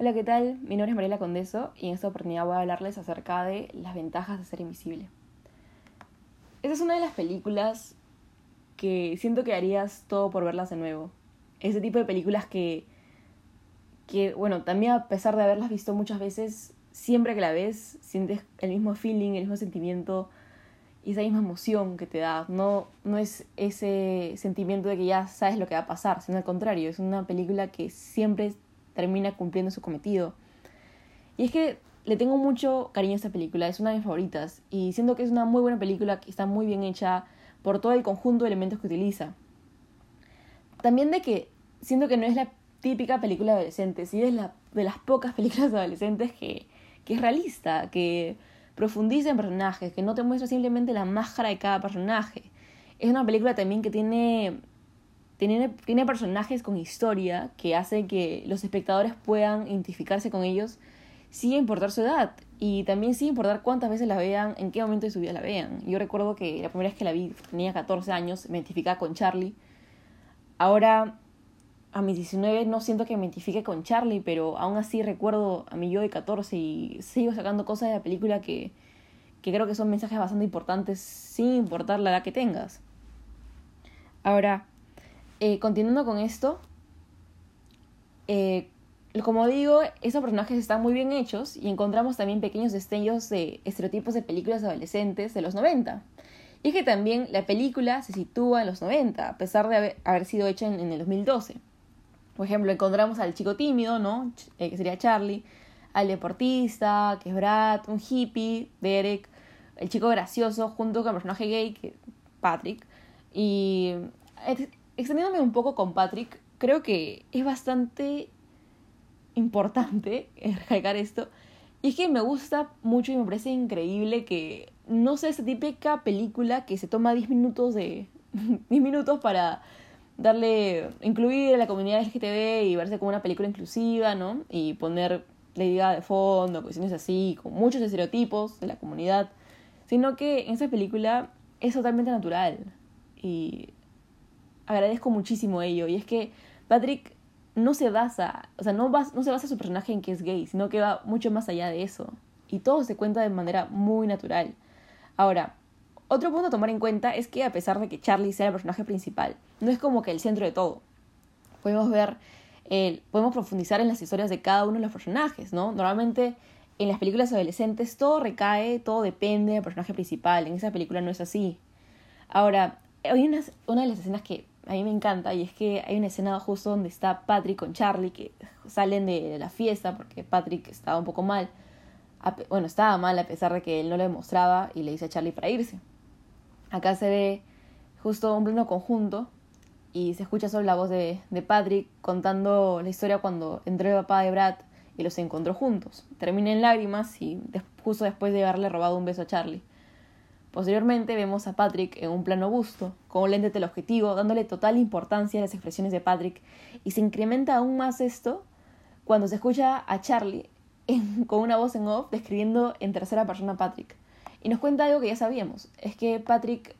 Hola, ¿qué tal? Mi nombre es Mariela Condeso y en esta oportunidad voy a hablarles acerca de las ventajas de ser invisible. Esta es una de las películas que siento que harías todo por verlas de nuevo. Ese tipo de películas que, que, bueno, también a pesar de haberlas visto muchas veces, siempre que la ves sientes el mismo feeling, el mismo sentimiento y esa misma emoción que te da. No, no es ese sentimiento de que ya sabes lo que va a pasar, sino al contrario, es una película que siempre termina cumpliendo su cometido. Y es que le tengo mucho cariño a esta película, es una de mis favoritas y siento que es una muy buena película que está muy bien hecha por todo el conjunto de elementos que utiliza. También de que siento que no es la típica película de adolescentes, y es la, de las pocas películas de adolescentes que, que es realista, que profundiza en personajes, que no te muestra simplemente la máscara de cada personaje. Es una película también que tiene tiene, tiene personajes con historia que hacen que los espectadores puedan identificarse con ellos sin importar su edad y también sin importar cuántas veces la vean, en qué momento de su vida la vean. Yo recuerdo que la primera vez que la vi tenía 14 años, me identificaba con Charlie. Ahora, a mis 19 no siento que me identifique con Charlie, pero aún así recuerdo a mi yo de 14 y sigo sacando cosas de la película que, que creo que son mensajes bastante importantes sin importar la edad que tengas. Ahora, eh, continuando con esto, eh, como digo, esos personajes están muy bien hechos y encontramos también pequeños destellos de estereotipos de películas adolescentes de los 90. Y es que también la película se sitúa en los 90, a pesar de haber, sido hecha en, el 2012. Por ejemplo, encontramos al chico tímido, ¿no? Eh, que sería Charlie, al deportista, que es Brad, un hippie, Derek, el chico gracioso, junto con el personaje gay, que Patrick. Y extendiéndome un poco con Patrick, creo que es bastante importante recalcar esto. Y es que me gusta mucho y me parece increíble que no sea esa típica película que se toma 10 minutos de 10 minutos para darle incluir a la comunidad LGTB y verse como una película inclusiva, ¿no? Y poner la idea de fondo, cuestiones así, con muchos estereotipos de la comunidad, sino que en esa película es totalmente natural y agradezco muchísimo ello. Y es que Patrick no se basa, o sea, no, no se basa su personaje en que es gay, sino que va mucho más allá de eso. Y todo se cuenta de manera muy natural. Ahora, otro punto a tomar en cuenta es que a pesar de que Charlie sea el personaje principal, no es como que el centro de todo. Podemos ver, el, podemos profundizar en las historias de cada uno de los personajes, ¿no? Normalmente en las películas adolescentes todo recae, todo depende del personaje principal. En esa película no es así. Ahora, hay una, una de las escenas que a mí me encanta y es que hay una escena justo donde está Patrick con Charlie que salen de la fiesta porque Patrick estaba un poco mal. Bueno, estaba mal a pesar de que él no lo demostraba y le dice a Charlie para irse. Acá se ve justo un pleno conjunto y se escucha solo la voz de, de Patrick contando la historia cuando entró el papá de Brad y los encontró juntos. Termina en lágrimas y justo después de haberle robado un beso a Charlie. Posteriormente vemos a Patrick en un plano busto, con un lente teleobjetivo, dándole total importancia a las expresiones de Patrick, y se incrementa aún más esto cuando se escucha a Charlie con una voz en off describiendo en tercera persona a Patrick. Y nos cuenta algo que ya sabíamos, es que Patrick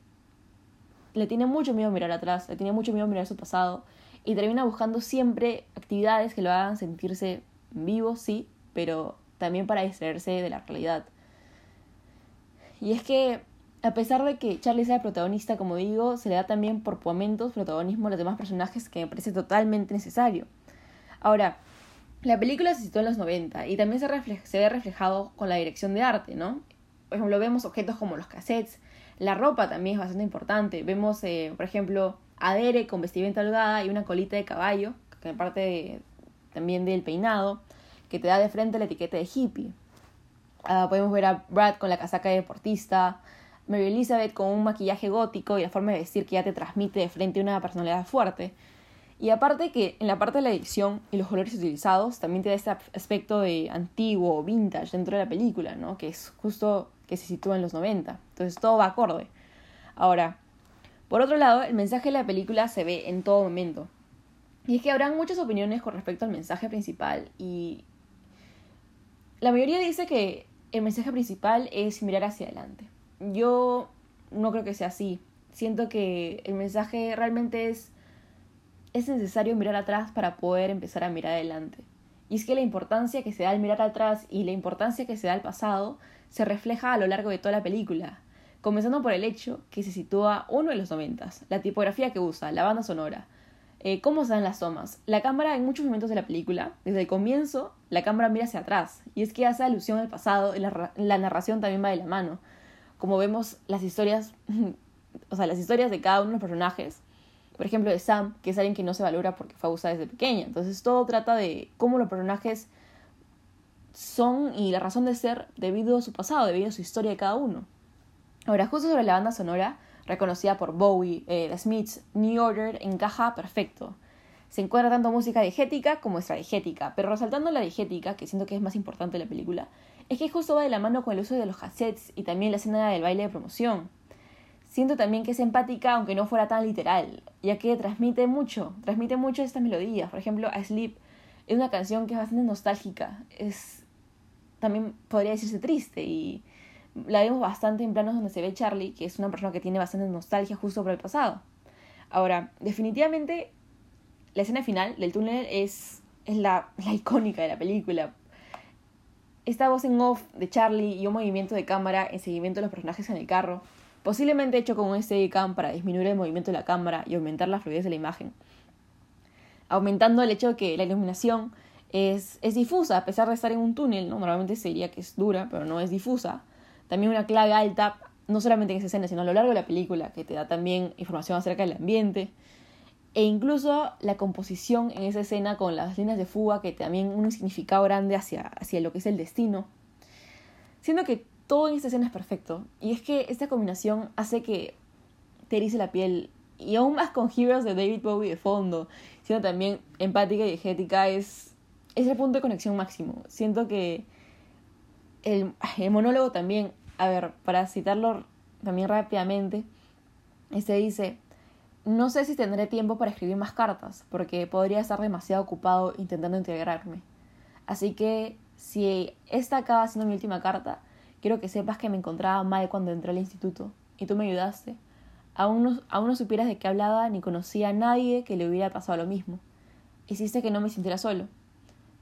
le tiene mucho miedo a mirar atrás, le tiene mucho miedo a mirar su pasado, y termina buscando siempre actividades que lo hagan sentirse vivo, sí, pero también para distraerse de la realidad. Y es que a pesar de que Charlie sea el protagonista, como digo, se le da también por momentos protagonismo a los demás personajes que me parece totalmente necesario. Ahora, la película se situó en los 90 y también se, se ve reflejado con la dirección de arte, ¿no? Por ejemplo, vemos objetos como los cassettes, la ropa también es bastante importante. Vemos, eh, por ejemplo, a Derek con vestimenta holgada y una colita de caballo, que parte también del peinado, que te da de frente la etiqueta de hippie. Ah, podemos ver a Brad con la casaca de deportista, Mary Elizabeth con un maquillaje gótico y la forma de vestir que ya te transmite de frente una personalidad fuerte. Y aparte que en la parte de la edición y los colores utilizados también te da este aspecto de antiguo, vintage dentro de la película, ¿no? Que es justo que se sitúa en los 90. Entonces todo va acorde. Ahora, por otro lado, el mensaje de la película se ve en todo momento. Y es que habrán muchas opiniones con respecto al mensaje principal y la mayoría dice que el mensaje principal es mirar hacia adelante. Yo no creo que sea así. Siento que el mensaje realmente es es necesario mirar atrás para poder empezar a mirar adelante. Y es que la importancia que se da al mirar atrás y la importancia que se da al pasado se refleja a lo largo de toda la película, comenzando por el hecho que se sitúa uno de los noventas, la tipografía que usa, la banda sonora, eh, cómo se dan las tomas. La cámara en muchos momentos de la película, desde el comienzo, la cámara mira hacia atrás, y es que hace alusión al pasado, la, la narración también va de la mano. Como vemos las historias, o sea, las historias de cada uno de los personajes, por ejemplo, de Sam, que es alguien que no se valora porque fue abusada desde pequeña. Entonces todo trata de cómo los personajes son y la razón de ser debido a su pasado, debido a su historia de cada uno. Ahora, justo sobre la banda sonora, reconocida por Bowie, eh, The Smiths, New Order, encaja perfecto. Se encuentra tanto música digética como extradigética, pero resaltando la digética, que siento que es más importante de la película, es que justo va de la mano con el uso de los cassettes y también la escena del baile de promoción. Siento también que es empática, aunque no fuera tan literal, ya que transmite mucho, transmite mucho estas melodías. Por ejemplo, A Sleep es una canción que es bastante nostálgica, es también podría decirse triste y la vemos bastante en planos donde se ve Charlie, que es una persona que tiene bastante nostalgia justo por el pasado. Ahora, definitivamente la escena final del túnel es, es la, la icónica de la película. Esta voz en off de Charlie y un movimiento de cámara en seguimiento de los personajes en el carro posiblemente hecho con un Steadicam para disminuir el movimiento de la cámara y aumentar la fluidez de la imagen, aumentando el hecho de que la iluminación es, es difusa, a pesar de estar en un túnel, ¿no? normalmente se diría que es dura, pero no es difusa. También una clave alta, no solamente en esa escena, sino a lo largo de la película, que te da también información acerca del ambiente. E incluso la composición en esa escena con las líneas de fuga, que también un significado grande hacia, hacia lo que es el destino. Siendo que todo en esta escena es perfecto. Y es que esta combinación hace que te erice la piel. Y aún más con Heroes de David Bowie de fondo. Siendo también empática y diegética es, es el punto de conexión máximo. Siento que el, el monólogo también, a ver, para citarlo también rápidamente, este dice, no sé si tendré tiempo para escribir más cartas, porque podría estar demasiado ocupado intentando integrarme. Así que si esta acaba siendo mi última carta, Quiero que sepas que me encontraba mal cuando entré al instituto y tú me ayudaste. Aún no, aún no supieras de qué hablaba ni conocía a nadie que le hubiera pasado lo mismo. Hiciste que no me sintiera solo.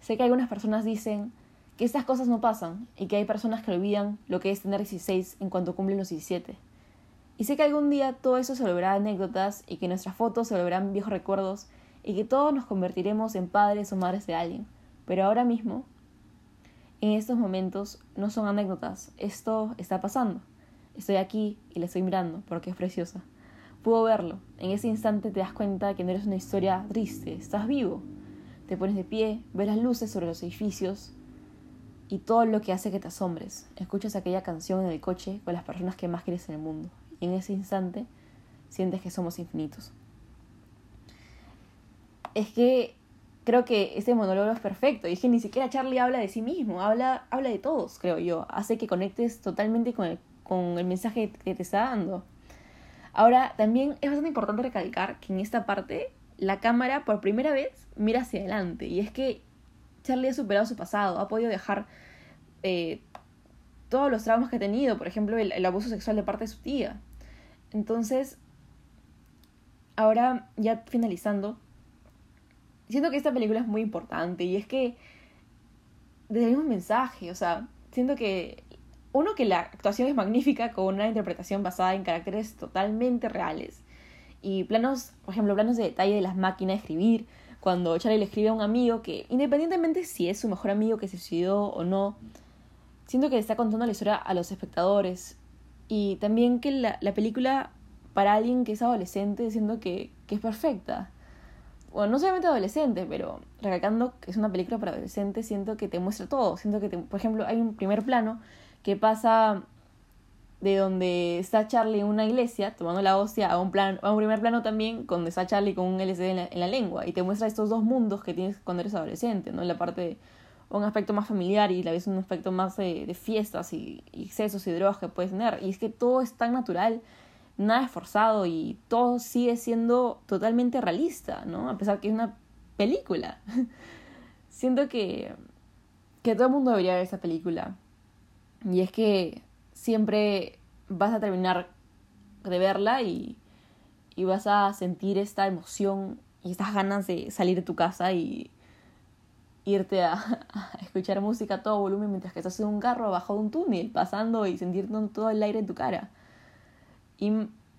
Sé que algunas personas dicen que estas cosas no pasan y que hay personas que olvidan lo que es tener 16 en cuanto cumplen los 17. Y sé que algún día todo eso se volverá anécdotas y que nuestras fotos se volverán viejos recuerdos y que todos nos convertiremos en padres o madres de alguien. Pero ahora mismo en estos momentos no son anécdotas, esto está pasando. Estoy aquí y la estoy mirando porque es preciosa. Puedo verlo. En ese instante te das cuenta que no eres una historia triste, estás vivo. Te pones de pie, ves las luces sobre los edificios y todo lo que hace que te asombres. Escuchas aquella canción en el coche con las personas que más quieres en el mundo. En ese instante sientes que somos infinitos. Es que creo que ese monólogo es perfecto. Y es que ni siquiera Charlie habla de sí mismo, habla, habla de todos, creo yo. Hace que conectes totalmente con el, con el mensaje que te está dando. Ahora, también es bastante importante recalcar que en esta parte la cámara por primera vez mira hacia adelante. Y es que Charlie ha superado su pasado, ha podido dejar eh, todos los traumas que ha tenido, por ejemplo, el abuso sexual de parte de su tía. Entonces, ahora ya finalizando, siento que esta película es muy importante y es que desde mismo mensaje, o sea, siento que uno que la actuación es magnífica con una interpretación basada en caracteres totalmente reales y planos, por ejemplo, planos de detalle de las máquinas de escribir, cuando Charlie le escribe a un amigo que independientemente si es su mejor amigo que se suicidó o no, siento que está contando la historia a los espectadores y también que la, la película para alguien que es adolescente siento que, que es perfecta bueno, no solamente adolescente, pero recalcando que es una película para adolescentes, siento que te muestra todo. Siento que, por ejemplo, hay un primer plano que pasa de donde está Charlie en una iglesia tomando la hostia a un, plan, a un primer plano también donde está Charlie con un LCD en la, lengua y te muestra estos dos mundos que tienes cuando eres adolescente, ¿no? La parte un aspecto más familiar y la vez un aspecto más de, fiestas y, y, excesos y drogas que puedes tener. Y es que todo es tan natural nada esforzado y todo sigue siendo totalmente realista, ¿no? A pesar que es una película. Siento que, que todo el mundo debería ver esa película. Y es que siempre vas a terminar de verla y, y vas a sentir esta emoción y estas ganas de salir de tu casa y, irte a, escuchar música a todo volumen mientras que estás en un carro abajo de un túnel, pasando y sentir todo el aire en tu cara. Y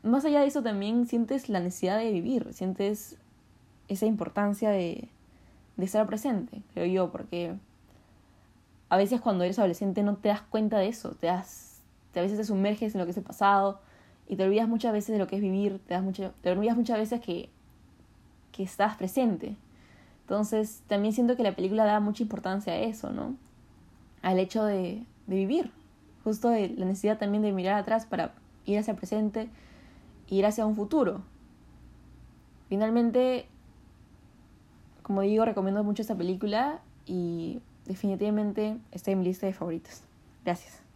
más allá de eso también sientes la necesidad de vivir, sientes esa importancia de, de estar presente, creo yo, porque a veces cuando eres adolescente no te das cuenta de eso, te das, te, a veces te sumerges en lo que es el pasado y te olvidas muchas veces de lo que es vivir, te, das mucho, te olvidas muchas veces que, que estás presente. Entonces también siento que la película da mucha importancia a eso, ¿no? Al hecho de, de vivir, justo de la necesidad también de mirar atrás para ir hacia el presente, ir hacia un futuro. Finalmente, como digo, recomiendo mucho esta película y definitivamente está en mi lista de favoritos. Gracias.